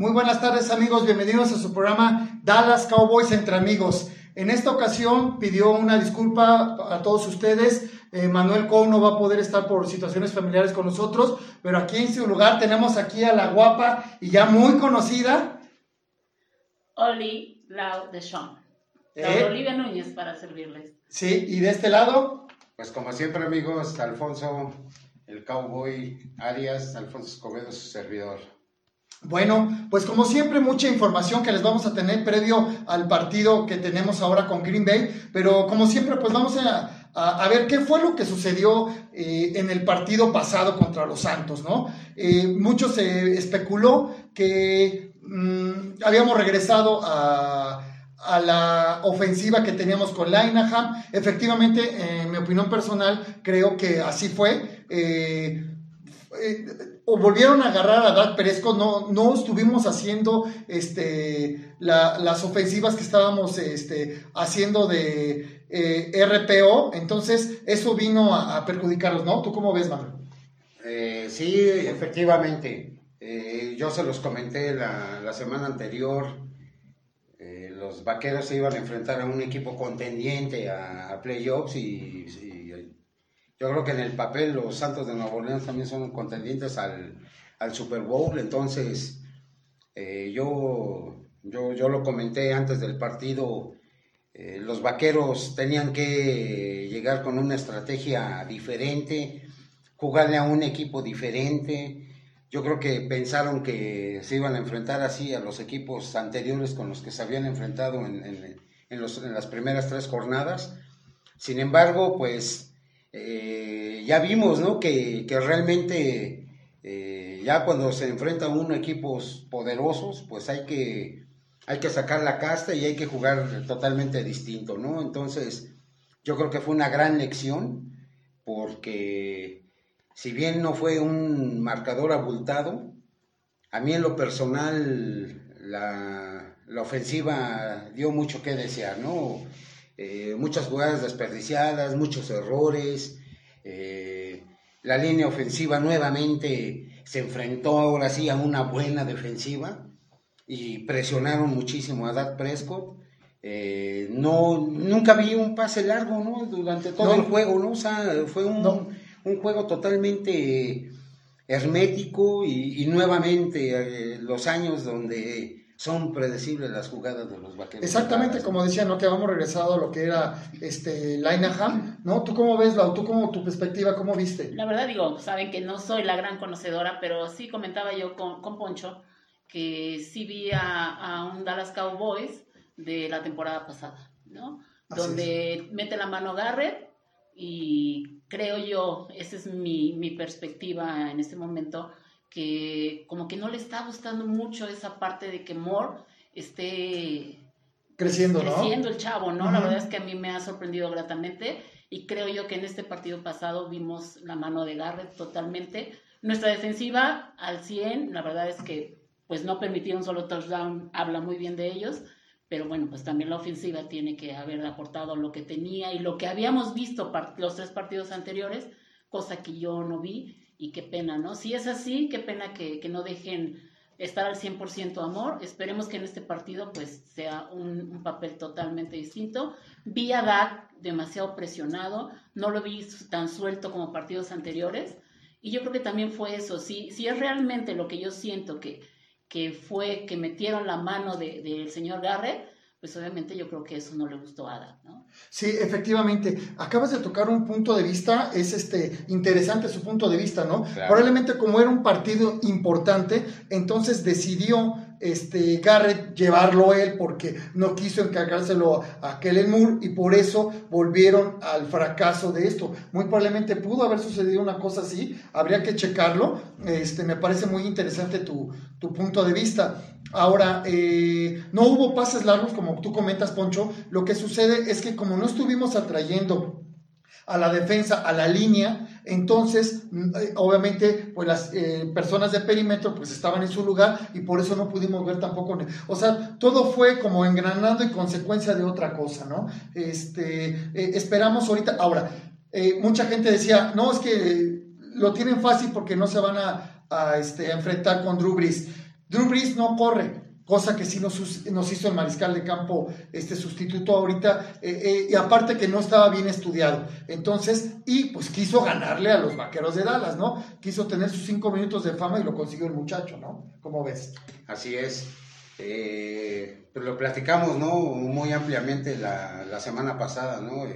Muy buenas tardes amigos, bienvenidos a su programa Dallas Cowboys entre amigos. En esta ocasión pidió una disculpa a todos ustedes. Eh, Manuel Coe no va a poder estar por situaciones familiares con nosotros, pero aquí en su lugar tenemos aquí a la guapa y ya muy conocida. Oli Lau de Sean. ¿Eh? Olivia Núñez para servirles. Sí, y de este lado, Pues como siempre amigos, Alfonso, el cowboy Arias, Alfonso Escobedo, su servidor. Bueno, pues como siempre, mucha información que les vamos a tener previo al partido que tenemos ahora con Green Bay, pero como siempre, pues vamos a, a- ver qué fue lo que sucedió eh, en el partido pasado contra los Santos, ¿no? Eh, mucho se especuló que mm, habíamos regresado a, a la ofensiva que teníamos con Linehan. Efectivamente, en mi opinión personal, creo que así fue. Eh, eh, o volvieron a agarrar a Dak Prescott, no, no estuvimos haciendo este, la- las ofensivas que estábamos este, haciendo de eh, RPO, entonces eso vino a, perjudicarlos, ¿no? ¿Tú cómo ves, Manuel? Eh, sí, efectivamente. Eh, yo se los comenté la, semana anterior. Los vaqueros se iban a enfrentar a un equipo contendiente a, playoffs y yo creo que en el papel los Santos de Nueva Orleans también son contendientes al, al Super Bowl. Entonces, eh, yo, yo, yo lo comenté antes del partido. eh, los vaqueros tenían que llegar con una estrategia diferente, jugarle a un equipo diferente. Yo creo que pensaron que se iban a enfrentar así a los equipos anteriores con los que se habían enfrentado en, en- en los- en las primeras tres jornadas. Sin embargo, pues eh, ya vimos ¿no? que, que realmente eh, ya cuando se enfrenta uno equipos poderosos, pues hay que, hay que sacar la casta y hay que jugar totalmente distinto, ¿no? Entonces, yo creo que fue una gran lección porque si bien no fue un marcador abultado, a mí en lo personal la, la ofensiva dio mucho que desear, ¿no? Eh, muchas jugadas desperdiciadas, muchos errores, eh, la línea ofensiva nuevamente se enfrentó ahora sí a una buena defensiva y presionaron muchísimo a Dak Prescott. Eh, no, nunca vi un pase largo, ¿no? Durante todo No. el juego, ¿no? O sea, fue un, No. un juego totalmente hermético y, y nuevamente eh, los años donde son predecibles las jugadas de los vaqueros. Exactamente, como decía, ¿no? Que habíamos regresado a lo que era este, Linehan, ¿no? ¿Tú cómo ves, Lau? ¿Tú cómo, tu perspectiva, cómo viste? La verdad digo, saben que no soy la gran conocedora, pero sí comentaba yo con, con Poncho que sí vi a, a un Dallas Cowboys de la temporada pasada, ¿no? Así Donde mete la mano Garrett y creo yo, esa es mi, mi perspectiva en este momento, que como que no le está gustando mucho esa parte de que Moore esté Creciendo, ¿no? creciendo el chavo, ¿no? La verdad es que a mí me ha sorprendido gratamente y creo yo que en este partido pasado vimos la mano de Garrett totalmente. Nuestra defensiva al 100, la verdad es que pues no permitieron solo touchdown, habla muy bien de ellos, pero bueno, pues también la ofensiva tiene que haber aportado lo que tenía y lo que habíamos visto los tres partidos anteriores, cosa que yo no vi y qué pena, ¿no? Si es así, qué pena que, que no dejen estar al 100% amor. Esperemos que en este partido pues sea un, papel totalmente distinto. Vi a Dak demasiado presionado, no lo vi tan suelto como partidos anteriores y yo creo que también fue eso. Si, si es realmente lo que yo siento que, que fue que metieron la mano de- del señor Garrett, pues obviamente yo creo que eso no le gustó a Dak, ¿no? Sí, efectivamente. Acabas de tocar un punto de vista, es este interesante su punto de vista, ¿no? Claro. Probablemente como era un partido importante, entonces decidió este Garrett llevarlo él porque no quiso encargárselo a Kellen Moore y por eso volvieron al fracaso de esto. Muy probablemente pudo haber sucedido una cosa así, habría que checarlo. Este, me parece muy interesante tu, tu punto de vista. Ahora, eh, no hubo pases largos, como tú comentas, Poncho. Lo que sucede es que como no estuvimos atrayendo a la defensa, a la línea, entonces, mm, eh, obviamente, pues las eh, personas de perímetro pues estaban en su lugar y por eso no pudimos ver tampoco, o sea, todo fue como engranando y consecuencia de otra cosa, ¿no? Este, eh, esperamos ahorita, ahora, eh, mucha gente decía, no, es que lo tienen fácil porque no se van a, este, enfrentar con Drew Brees. Drew Brees no corre, cosa que sí nos, hizo el mariscal de campo este sustituto ahorita, eh, eh, y aparte que no estaba bien estudiado. Entonces, y pues quiso ganarle a los vaqueros de Dallas, ¿no? Quiso tener sus cinco minutos de fama y lo consiguió el muchacho, ¿no? ¿Cómo ves? Así es. Eh, pues lo platicamos, ¿no? Muy ampliamente la, la semana pasada, ¿no?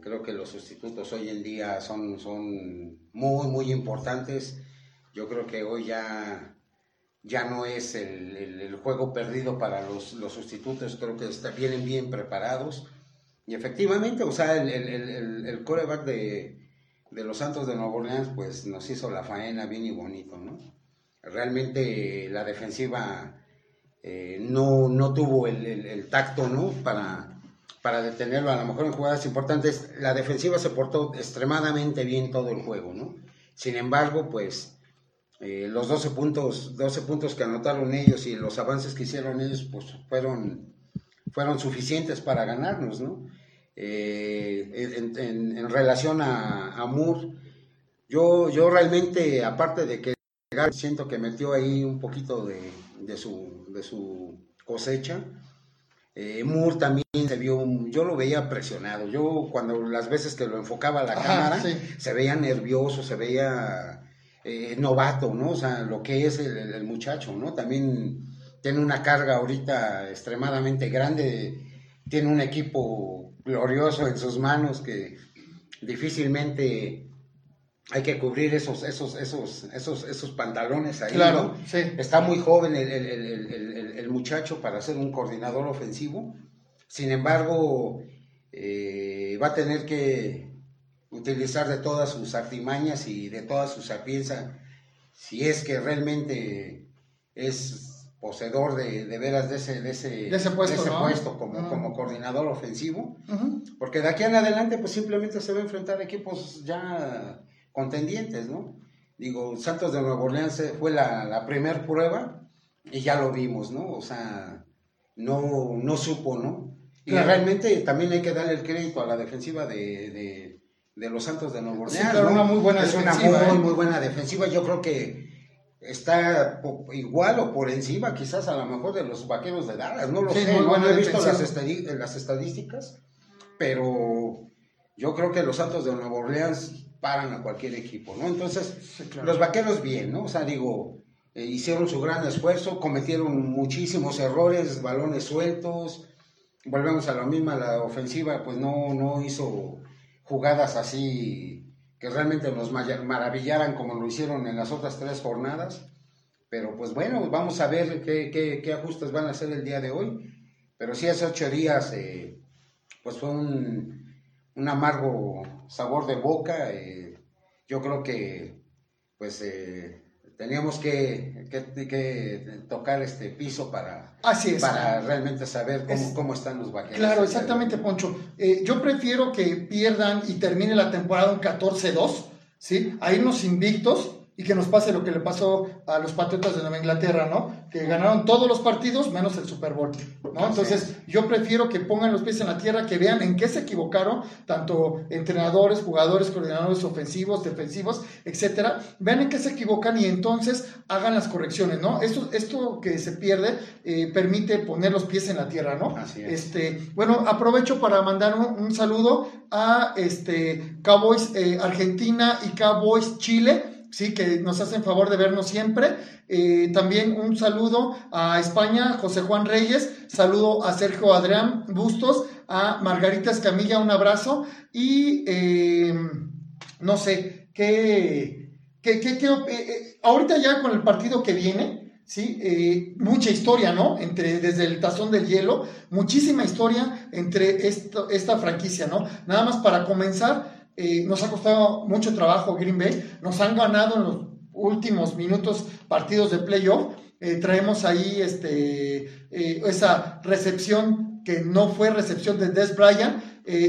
creo que los sustitutos hoy en día son, son muy, muy importantes. Yo creo que hoy ya ya no es el, juego perdido para los, sustitutos, creo que vienen bien preparados. Y efectivamente, o sea, el, el, coreback de, los Santos de Nueva Orleans, pues nos hizo la faena bien y bonito, ¿no? Realmente la defensiva eh, no, no tuvo el, tacto, ¿no? Para, para detenerlo, a lo mejor en jugadas importantes, la defensiva se portó extremadamente bien todo el juego, ¿no? Sin embargo, pues eh, los 12 puntos, 12 puntos que anotaron ellos y los avances que hicieron ellos, pues fueron, fueron suficientes para ganarnos, ¿no? Eh, en, relación a, a, Moore, yo, yo realmente, aparte de que siento que metió ahí un poquito de, de, su, de su cosecha, eh, Moore también se vio, yo lo veía presionado. Yo cuando las veces que lo enfocaba a la cámara, se veía nervioso, se veía eh, novato, ¿no? O sea, lo que es el, muchacho, ¿no? También tiene una carga ahorita extremadamente grande, tiene un equipo glorioso en sus manos que difícilmente hay que cubrir esos, esos, esos, esos, esos pantalones ahí. Claro, sí. Está muy joven el, el, muchacho para ser un coordinador ofensivo. Sin embargo, eh, va a tener que utilizar de todas sus artimañas y de toda su sapiencia, si es que realmente es poseedor de, de veras de ese, de ese, puesto, como, como coordinador ofensivo, porque de aquí en adelante pues simplemente se va a enfrentar equipos ya contendientes, ¿no? Digo, Santos de Nueva Orleans fue la, la primer prueba y ya lo vimos, ¿no? O sea, no, no supo, ¿no? Y realmente también hay que darle el crédito a la defensiva de de los Santos de Nuevo Orleans. una muy buena es una muy, ¿eh? muy buena defensiva. Yo creo que está igual o por encima quizás a lo mejor de los vaqueros de Dallas, no lo sé, no, he visto las, las, estadísticas, pero yo creo que los Santos de Nueva Orleans paran a cualquier equipo, ¿no? Entonces, los vaqueros bien, ¿no? O sea, digo, eh, hicieron su gran esfuerzo, cometieron muchísimos errores, balones sueltos, volvemos a lo mismo, la ofensiva pues no, no hizo jugadas así que realmente nos maravillaran como lo hicieron en las otras tres jornadas. Pero pues bueno, vamos a ver qué, ajustes van a hacer el día de hoy. Pero sí, hace ocho días, eh, pues fue un, amargo sabor de boca. Eh, yo creo que, pues, eh, teníamos que, tocar este piso para, para realmente saber cómo, están los vaqueros. Claro, exactamente, Poncho. Eh, yo prefiero que pierdan y termine la temporada un 14-2, ¿sí? A irnos invictos y que nos pase lo que le pasó a los Patriotas de Nueva Inglaterra, ¿no? Que ganaron todos los partidos menos el Super Bowl, ¿no? Entonces, yo prefiero que pongan los pies en la tierra, que vean en qué se equivocaron, tanto entrenadores, jugadores, coordinadores ofensivos, defensivos, etcétera, vean en qué se equivocan y entonces hagan las correcciones, ¿no? Esto, esto que se pierde eh, permite poner los pies en la tierra, ¿no? Este, bueno, aprovecho para mandar un, saludo a este Cowboys eh, Argentina y Cowboys Chile sí, que nos hacen favor de vernos siempre. Eh, también un saludo a España, José Juan Reyes, saludo a Sergio Adrián Bustos, a Margarita Escamilla, un abrazo y eh, no sé, qué, qué, qué, eh, ahorita ya con el partido que viene, ¿sí? mucha historia, ¿no? Entre, desde el tazón del hielo, muchísima historia entre esto, esta franquicia, ¿no? Nada más para comenzar, eh, nos ha costado mucho trabajo Green Bay, nos han ganado en los últimos minutos partidos de playoff. Eh, traemos ahí este, eh, esa recepción que no fue recepción de Des Bryant.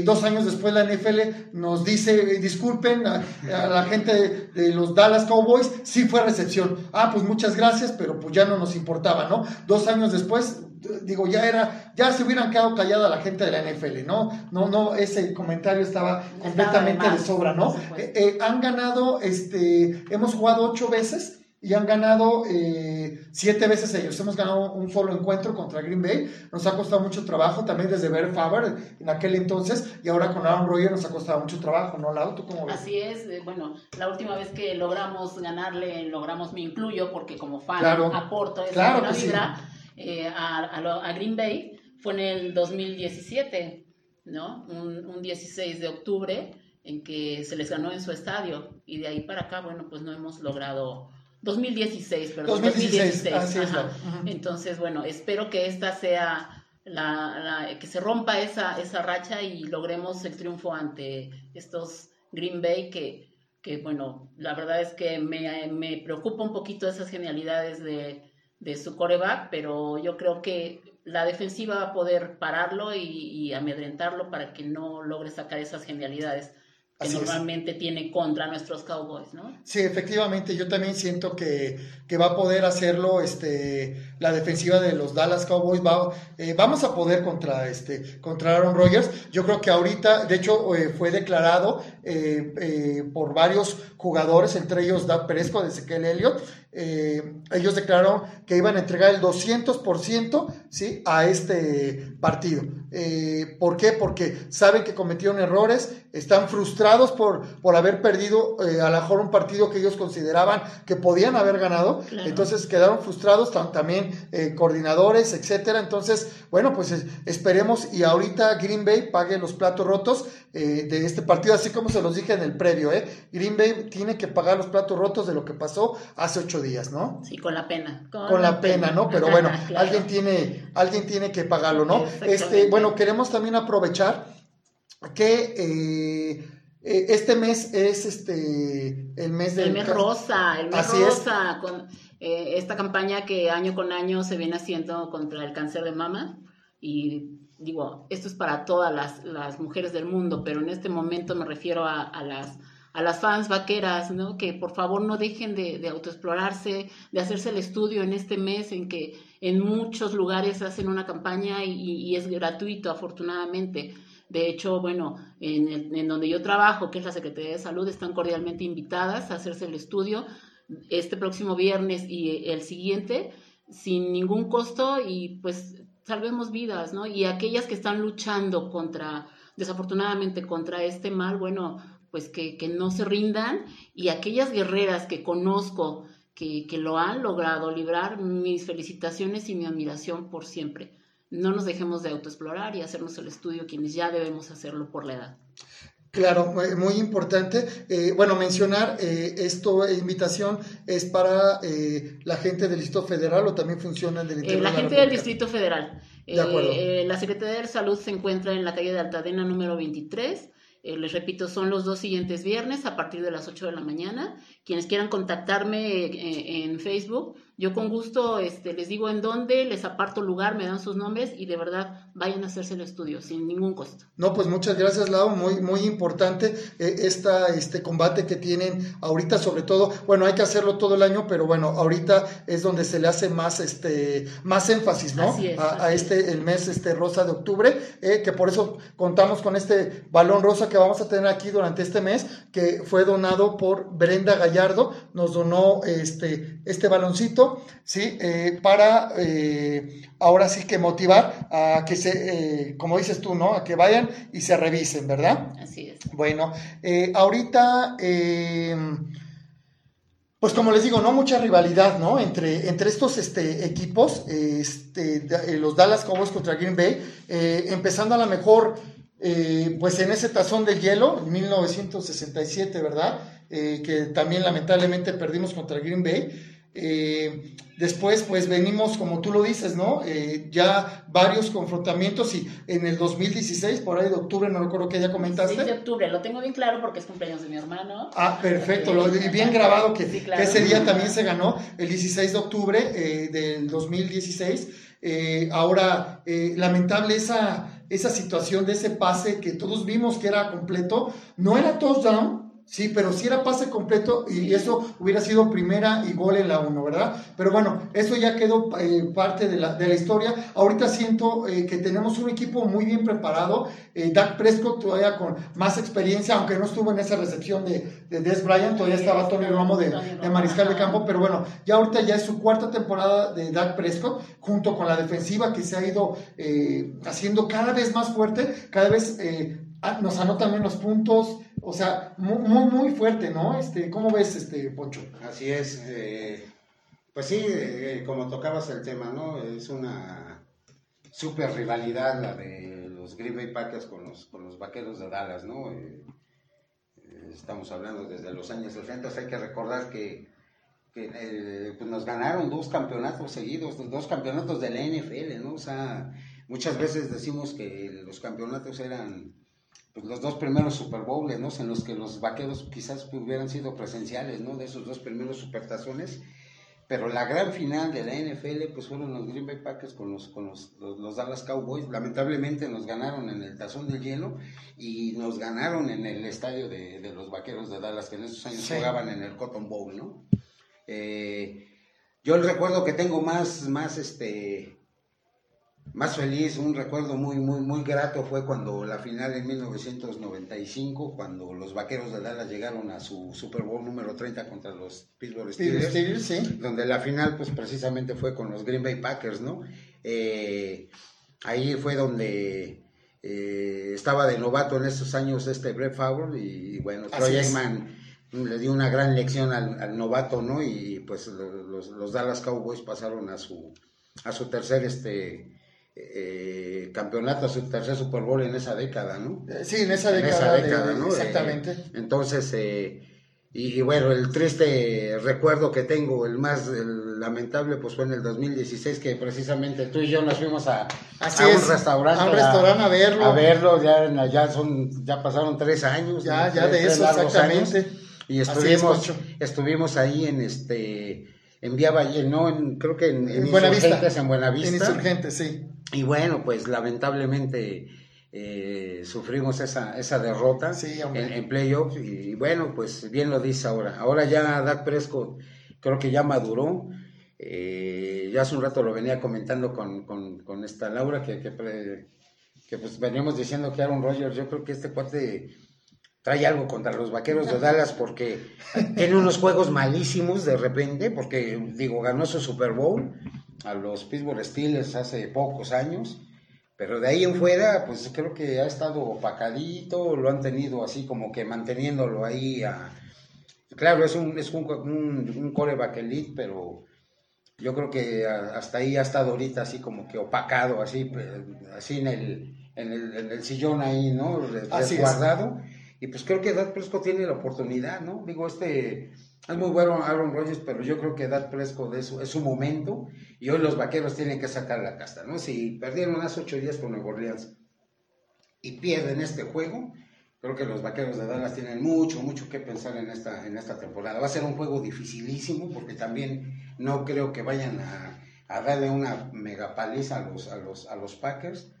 dos años después la NFL nos dice, disculpen a, la gente de, los Dallas Cowboys, sí fue recepción. Ah, pues muchas gracias, pero pues ya no nos importaba, ¿no? Dos años después digo, ya era, ya se hubieran quedado callada la gente de la NFL, ¿no? No, no, ese comentario estaba completamente de, sobra, ¿no? Eh, eh, han ganado, este, hemos jugado ocho veces y han ganado eh, siete veces ellos. Hemos ganado un solo encuentro contra Green Bay. Nos ha costado mucho trabajo también desde ver Faber en aquel entonces y ahora con Aaron Rodgers nos ha costado mucho trabajo, ¿no, Lau? ¿Tú cómo ves? Así es. eh, Bueno, la última vez que logramos ganarle, logramos, me incluyo, porque como fan Claro. aporto esa Claro buena sí. Eh, a, a lo- a Green Bay, fue en el 2017, ¿no? Un, un 16 de octubre en que se les ganó en su estadio y de ahí para acá, bueno, pues no hemos logrado 2016, perdón, 2016, así es, ajá. Entonces, bueno, espero que esta sea la, la- que se rompa esa, esa racha y logremos el triunfo ante estos Green Bay que, que bueno, la verdad es que me, me preocupa un poquito esas genialidades de, de su coreback, pero yo creo que la defensiva va a poder pararlo y, y amedrentarlo para que no logre sacar esas genialidades que Así es. normalmente tiene contra nuestros Cowboys, ¿no? Sí, efectivamente, yo también siento que, que va a poder hacerlo este, la defensiva de los Dallas Cowboys. Va, eh, vamos a poder contra, este, contra Aaron Rodgers. Yo creo que ahorita, de hecho, eh, fue declarado eh, por varios jugadores, entre ellos Dak Prescott, de Ezequiel Elliott. ellos declararon que iban a entregar el 200% ¿sí? a este partido. ¿Por qué? Porque saben que cometieron errores, están frustrados por, por haber perdido eh, a lo mejor un partido que ellos consideraban que podían haber ganado. Claro. Entonces quedaron frustrados tam- también eh, coordinadores, etcétera. Entonces, bueno, pues es- esperemos y ahorita Green Bay pague los platos rotos eh, de este partido, así como se los dije en el previo. ¿eh? Green Bay tiene que pagar los platos rotos de lo que pasó hace ocho días, ¿no? Sí, con la pena. con la pena, ¿no? Pero bueno, Claro. alguien tiene, alguien tiene que pagarlo, ¿no? Este, bueno, queremos también aprovechar que eh, eh, este mes es este el mes del El mes rosa, el mes Así es. rosa, con eh, esta campaña que año con año se viene haciendo contra el cáncer de mama. Y digo, esto es para todas las, las mujeres del mundo, pero en este momento me refiero a, a las a las fans vaqueras, ¿no? Que por favor no dejen de, de autoexplorarse, de hacerse el estudio en este mes en que en muchos lugares hacen una campaña y, y es gratuito, afortunadamente. De hecho, bueno, en, en donde yo trabajo, que es la Secretaría de Salud, están cordialmente invitadas a hacerse el estudio este próximo viernes y el siguiente sin ningún costo y pues salvemos vidas, ¿no? Y aquellas que están luchando contra, desafortunadamente, contra este mal, bueno, pues que, no se rindan y aquellas guerreras que conozco que lo han logrado librar, mis felicitaciones y mi admiración por siempre. No nos dejemos de autoexplorar y hacernos el estudio quienes ya debemos hacerlo por la edad. Claro, muy- muy importante. Eh, bueno, mencionar eh, esto, eh, invitación es para eh, la gente del Distrito Federal o también funciona del Eh, interior la de gente del? Distrito Federal. De acuerdo. Eh, eh, la Secretaría de Salud se encuentra en la calle de Altadena número 23. Eh, les repito, son los dos siguientes viernes a partir de las 8 de la mañana. Quienes quieran contactarme eh, en Facebook, yo con gusto este, les digo en dónde, les aparto lugar, me dan sus nombres y de verdad vayan a hacerse el estudio sin ningún costo. No, pues muchas gracias, Lau. Muy, muy importante eh, esta, este combate que tienen ahorita, sobre todo. Bueno, hay que hacerlo todo el año, pero bueno, ahorita es donde se le hace más, este, más énfasis, ¿no? Así es, a, este, el mes, este rosa de octubre, eh, que por eso contamos con este balón rosa que vamos a tener aquí durante este mes, que fue donado por Brenda Gallardo. Nos donó este, este baloncito, sí, eh, para eh, ahora sí que motivar a que se, eh, como dices tú, ¿no? A que vayan y se revisen, ¿verdad? Así es. Bueno, ahorita, pues como les digo, no mucha rivalidad, ¿no? Entre, entre estos este, equipos, este, los Dallas Cowboys contra Green Bay, empezando a lo mejor, eh, pues en ese tazón de hielo, en 1967, ¿verdad? Eh, que también lamentablemente perdimos contra Green Bay. Eh, después, pues venimos, como tú lo dices, ¿no? Eh, ya varios confrontamientos y en el 2016, por ahí de octubre, no recuerdo qué día comentaste. 6 de octubre, lo tengo bien claro porque es cumpleaños de mi hermano. Ah, perfecto, lo, y bien grabado que, Sí, claro. que ese día también se ganó, el 16 de octubre eh, del 2016. Eh, ahora, lamentable esa, esa situación de ese pase que todos vimos que era completo, no era touchdown, Sí, pero si era pase completo y eso hubiera sido primera y gol en la 1, ¿verdad? Pero bueno, eso ya quedó eh, parte de la, de la, historia. Ahorita siento eh, que tenemos un equipo muy bien preparado. Eh, Dak Prescott todavía con más experiencia, aunque no estuvo en esa recepción de, de Des Bryant, todavía estaba Tony Romo de, de Mariscal de Campo, pero bueno, ya ahorita ya es su cuarta temporada de Dak Prescott, junto con la defensiva que se ha ido haciendo cada vez más fuerte, cada vez nos anotan menos puntos, o sea, muy, muy, fuerte, ¿no? Este, ¿Cómo ves, este, Poncho? Así es, eh, pues sí, eh, como tocabas el tema, ¿no? Es una super rivalidad la de los Green Bay Packers con los, con los Vaqueros de Dallas, ¿no? Eh, estamos hablando desde los años 60, hay que recordar que, que pues nos ganaron dos campeonatos seguidos, dos campeonatos de la NFL, ¿no? O sea, muchas veces decimos que los campeonatos eran pues, los dos primeros Super Bowls, ¿no? En los que los vaqueros quizás hubieran sido presenciales, ¿no? De esos dos primeros supertazones. Pero la gran final de la NFL, pues fueron los Green Bay Packers con los, con los, Dallas Cowboys. Lamentablemente nos ganaron en el tazón del hielo y nos ganaron en el estadio de, los vaqueros de Dallas, que en esos años jugaban en el Cotton Bowl, ¿no? Eh, yo el recuerdo que tengo más, más este, más feliz, un recuerdo muy, muy, muy grato fue cuando la final en 1995, cuando los Vaqueros de Dallas llegaron a su Super Bowl número 30 contra los Pittsburgh Steelers, donde la final pues precisamente fue con los Green Bay Packers, ¿no? Eh, ahí fue donde eh, estaba de novato en esos años este Brett Favre y, bueno, Troy Aikman le dio una gran lección al, novato, ¿no? Y pues los, los Dallas Cowboys pasaron a su a su tercer este eh, campeonato, su tercer Super Bowl en esa década, ¿no? Eh, sí, en esa década. ¿no? Exactamente. Eh, entonces, y, bueno, el triste recuerdo que tengo, el más lamentable, pues fue en el 2016, que precisamente tú y yo nos fuimos a, un restaurante. A un restaurante a, verlo. A verlo, ya, ya, son, ya pasaron tres años. Ya, ya de eso, exactamente. y estuvimos, estuvimos ahí en este en Vía Valle, no, en, creo que en, en, Insurgentes, en Buenavista. En Insurgentes, sí. Y bueno, pues lamentablemente eh, sufrimos esa, esa derrota en, en playoffs. Y bueno, pues bien lo dice ahora. Ahora ya Dak Prescott creo que ya maduró. Eh, ya hace un rato lo venía comentando con, esta Laura, que, que, pues veníamos diciendo que Aaron Rodgers, yo creo que este cuate trae algo contra los vaqueros de Dallas porque tiene unos juegos malísimos de repente, porque digo, ganó su Super Bowl a los Pittsburgh Steelers hace pocos años, pero de ahí en fuera, pues creo que ha estado opacadito, lo han tenido así como que manteniéndolo ahí a... Claro, es un, es un, un, coreback elite, pero yo creo que hasta ahí ha estado ahorita así como que opacado, así, así en el, en el, en el sillón ahí, ¿no? Resguardado. Y pues creo que Dad Prescott tiene la oportunidad, ¿no? Digo, este es muy bueno Aaron Rodgers, pero yo creo que Dad Prescott es, es su momento y hoy los vaqueros tienen que sacar la casta, ¿no? Si perdieron hace ocho días con Nueva Orleans y pierden este juego, creo que los vaqueros de Dallas tienen mucho, mucho que pensar en esta, en esta temporada. Va a ser un juego dificilísimo porque también no creo que vayan a, a darle una megapaliza a los, a los, a los Packers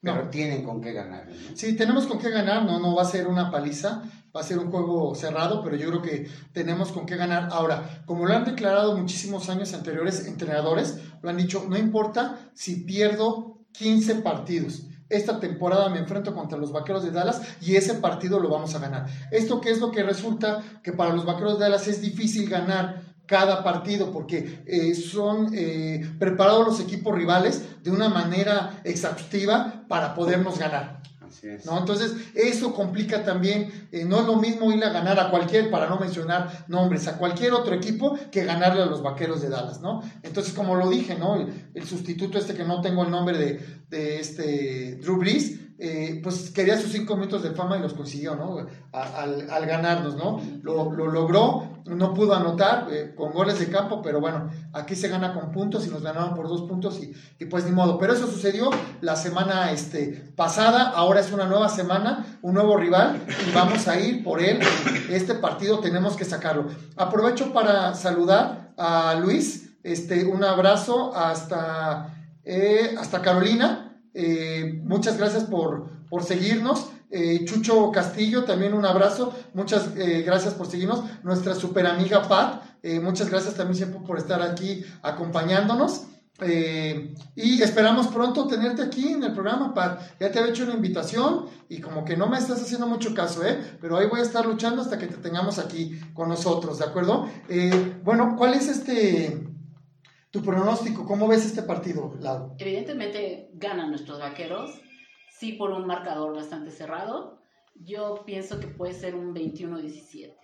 pero tienen con qué ganar. Sí, tenemos con qué ganar, no, no va a ser una paliza, va a ser un juego cerrado, pero yo creo que tenemos con qué ganar. Ahora, como lo han declarado muchísimos años anteriores entrenadores, lo han dicho, no importa si pierdo 15 partidos. Esta temporada me enfrento contra los Vaqueros de Dallas y ese partido lo vamos a ganar. ¿Esto qué es lo que resulta? Que para los Vaqueros de Dallas es difícil ganar cada partido, porque eh, son eh, preparados los equipos rivales de una manera exhaustiva para podernos ganar. ¿no? Entonces, eso complica también, eh, no es lo mismo ir a ganar a cualquier, para no mencionar nombres, a cualquier otro equipo que ganarle a los vaqueros de Dallas, ¿no? Entonces, como lo dije, ¿no? El, sustituto este que no tengo el nombre de, de este Drew Brees, eh, pues quería sus cinco minutos de fama y los consiguió, ¿no? al, ganarnos, ¿no? Lo, logró, no pudo anotar eh, con goles de campo, pero bueno, aquí se gana con puntos y nos ganaron por dos puntos y, pues ni modo. Pero eso sucedió la semana este, pasada, ahora es una nueva semana, un nuevo rival y vamos a ir por él. Este partido tenemos que sacarlo. Aprovecho para saludar a Luis, este, un abrazo hasta, eh, hasta Carolina. Eh, muchas gracias por, por seguirnos. Eh, Chucho Castillo, también un abrazo. Muchas eh, gracias por seguirnos. Nuestra super amiga Pat, eh, muchas gracias también siempre por estar aquí acompañándonos. Y esperamos pronto tenerte aquí en el programa, Pat. Ya te había hecho una invitación y como que no me estás haciendo mucho caso, ¿eh? Pero ahí voy a estar luchando hasta que te tengamos aquí con nosotros, ¿de acuerdo? Bueno, ¿cuál es este tu pronóstico? ¿Cómo ves este partido, Lau? Evidentemente ganan nuestros vaqueros, sí por un marcador bastante cerrado. Yo pienso que puede ser un 21-17.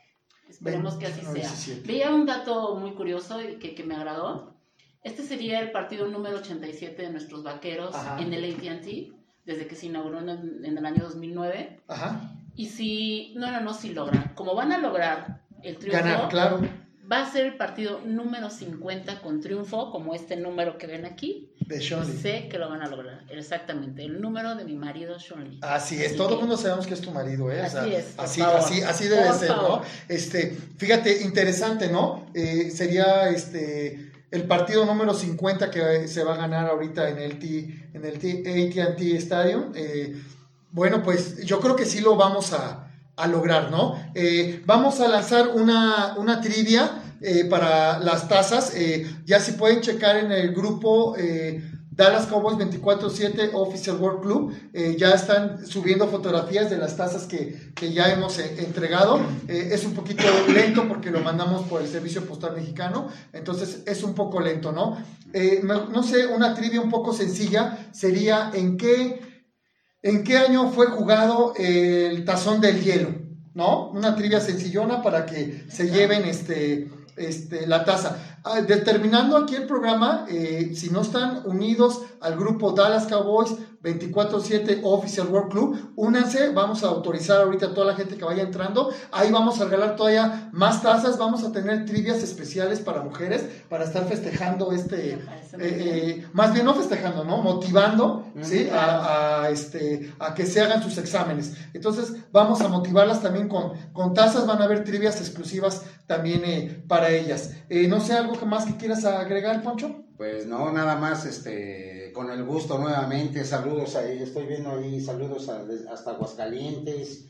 Esperemos que así sea. 21-17. Veía un dato muy curioso y que, que me agradó. Este sería el partido número 87 de nuestros vaqueros Ajá. en el AT&T, desde que se inauguró en el, en el año 2009. Ajá. Y si, no, no, no, si logran. Como van a lograr el triunfo, Ganar, claro. va a ser el partido número 50 con triunfo, como este número que ven aquí. De Sean Lee. Sé que lo van a lograr, exactamente. El número de mi marido, Sean Lee. Así es, Así todo el que- mundo sabemos que es tu marido, ¿eh? O sea, Así es, por así, favor. así, así debe Por ser, ¿no? Este, fíjate, interesante, ¿no? Eh, sería este el partido número 50 que se va a ganar ahorita en el T, en el AT&T Stadium. Eh, bueno, pues yo creo que sí lo vamos a, a lograr, ¿no? Eh, vamos a lanzar una, una trivia eh, para las tazas. Eh, ya si pueden checar en el grupo eh, Dallas Cowboys 24-7 Official World Club, ya están subiendo fotografías de las tazas que, que ya hemos entregado. Es un poquito lento porque lo mandamos por el Servicio Postal Mexicano, entonces es un poco lento, ¿no? No sé, una trivia un poco sencilla sería en qué ¿En qué año fue jugado el tazón del hielo? ¿No? Una trivia sencillona para que se lleven este, este, la taza. Ah, determinando aquí el programa, eh, si no están unidos al grupo Dallas Cowboys 24-7 Official World Club, únanse, vamos a autorizar ahorita a toda la gente que vaya entrando, ahí vamos a regalar todavía más tazas, vamos a tener trivias especiales para mujeres, para estar festejando este, eh, eh, más bien no festejando, ¿no? Motivando, ¿sí? A, a, este, a que se hagan sus exámenes. Entonces, vamos a motivarlas también con, con tazas, van a haber trivias exclusivas también eh, para ellas. Eh, no sé, ¿algo más que quieras agregar, Poncho? Pues no, nada más, este, con el gusto nuevamente, saludos ahí, estoy viendo ahí, saludos a- hasta Aguascalientes,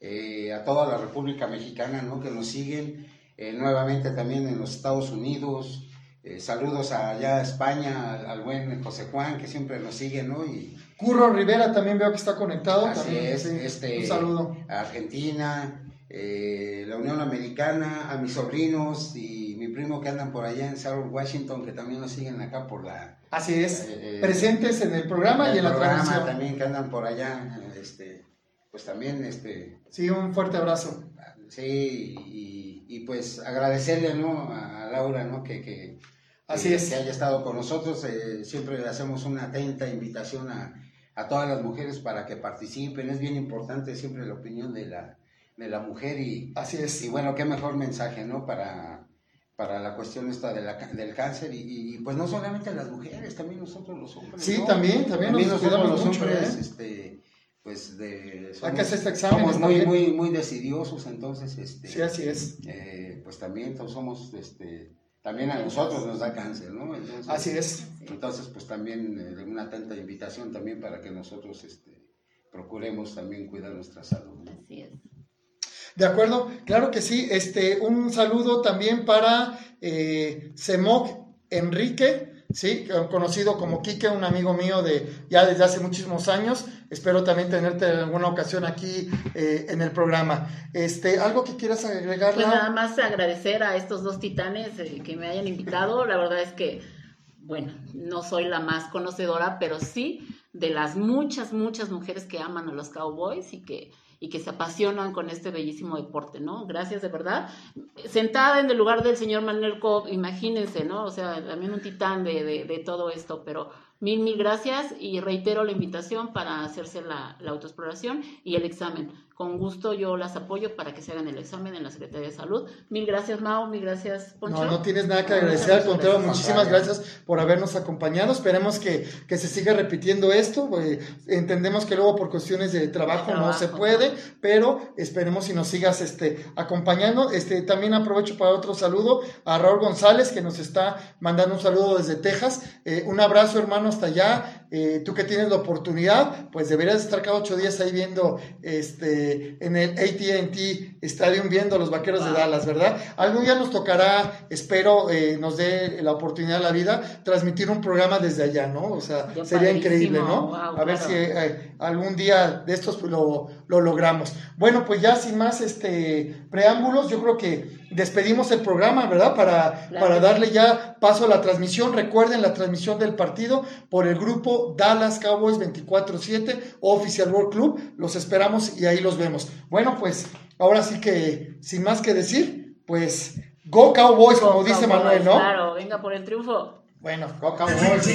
eh, a toda la República Mexicana, ¿no? Que nos siguen, eh, nuevamente también en los Estados Unidos, eh, saludos allá a España, al, al buen José Juan, que siempre nos sigue, ¿no? Y Curro Rivera también veo que está conectado. Así también, es, sí. este, Un saludo. a Argentina, eh, la Unión Americana, a mis sobrinos y primo que andan por allá en Seattle, Washington, que también nos siguen acá por la... Así es. eh, eh, Presentes en el programa el y en la programa transmisión. también que andan por allá, este, pues también, este, Sí, un fuerte abrazo. sí, y, y pues agradecerle, ¿no? A, a Laura, ¿no? Que, que, Así que- es. que haya estado con nosotros, eh, siempre le hacemos una atenta invitación a, a todas las mujeres para que participen, es bien importante siempre la opinión de la, de la mujer y, Así es. y bueno, qué mejor mensaje, ¿no? Para, para la cuestión esta de la ca- del cáncer y, y, pues no solamente las mujeres, también nosotros los hombres. Sí, ¿no? también, también nos nosotros cuidamos los mucho, hombres, ¿eh? este, pues de... Hay que hacer este examen somos muy, muy, muy decidiosos, entonces, este, Sí, así es. eh, pues también todos somos, este, también a nosotros nos da cáncer, ¿no? Entonces, Así es. entonces, pues también eh, una atenta invitación también para que nosotros este, procuremos también cuidar nuestra salud. ¿no? Así es. De acuerdo, claro que sí. Este, un saludo también para eh, Semoc Enrique, sí, conocido como Quique, un amigo mío de ya desde hace muchísimos años. Espero también tenerte en alguna ocasión aquí eh, en el programa. Este, algo que quieras agregar, Pues nada más agradecer a estos dos titanes eh, que me hayan invitado. La verdad es que, bueno, no soy la más conocedora, pero sí de las muchas, muchas mujeres que aman a los Cowboys y que, y que se apasionan con este bellísimo deporte, ¿no? Gracias de verdad. Sentada en el lugar del señor Manuel Cobb, imagínense, ¿no? O sea, también un titán de, de, todo esto, pero mil, mil gracias y reitero la invitación para hacerse la autoexploración y el examen. Con gusto yo las apoyo para que se hagan el examen en la Secretaría de Salud. Mil gracias, Mao, mil gracias, Poncho. No, no tienes nada que agradecer, al contrario, muchísimas gracias por habernos acompañado. Esperemos que, que se siga repitiendo esto. eh, entendemos que luego por cuestiones de trabajo, De no se puede, pero esperemos si nos sigas este, acompañando. Este, también aprovecho para otro saludo a Raúl González, que nos está mandando un saludo desde Texas. Eh, un abrazo, hermano, hasta allá. Eh, tú que tienes la oportunidad, pues deberías estar cada ocho días ahí viendo este en el ATT Stadium viendo a los vaqueros de Dallas, ¿verdad? Algún día nos tocará, espero eh, nos dé la oportunidad de la vida, transmitir un programa desde allá, ¿no? O sea, sería increíble, ¿no? a ver si eh, algún día de estos pues, lo, lo, logramos. Bueno, pues ya sin más este preámbulos, yo creo que despedimos el programa, ¿verdad? Para, para darle ya paso a la transmisión. Recuerden la transmisión del partido por el grupo Dallas Cowboys 24-7, Official World Club. Los esperamos y ahí los vemos. Bueno, pues ahora sí que, sin más que decir, pues Go Cowboys, como dice Manuel, ¿no? Claro, venga por el triunfo. Bueno, Go Cowboys,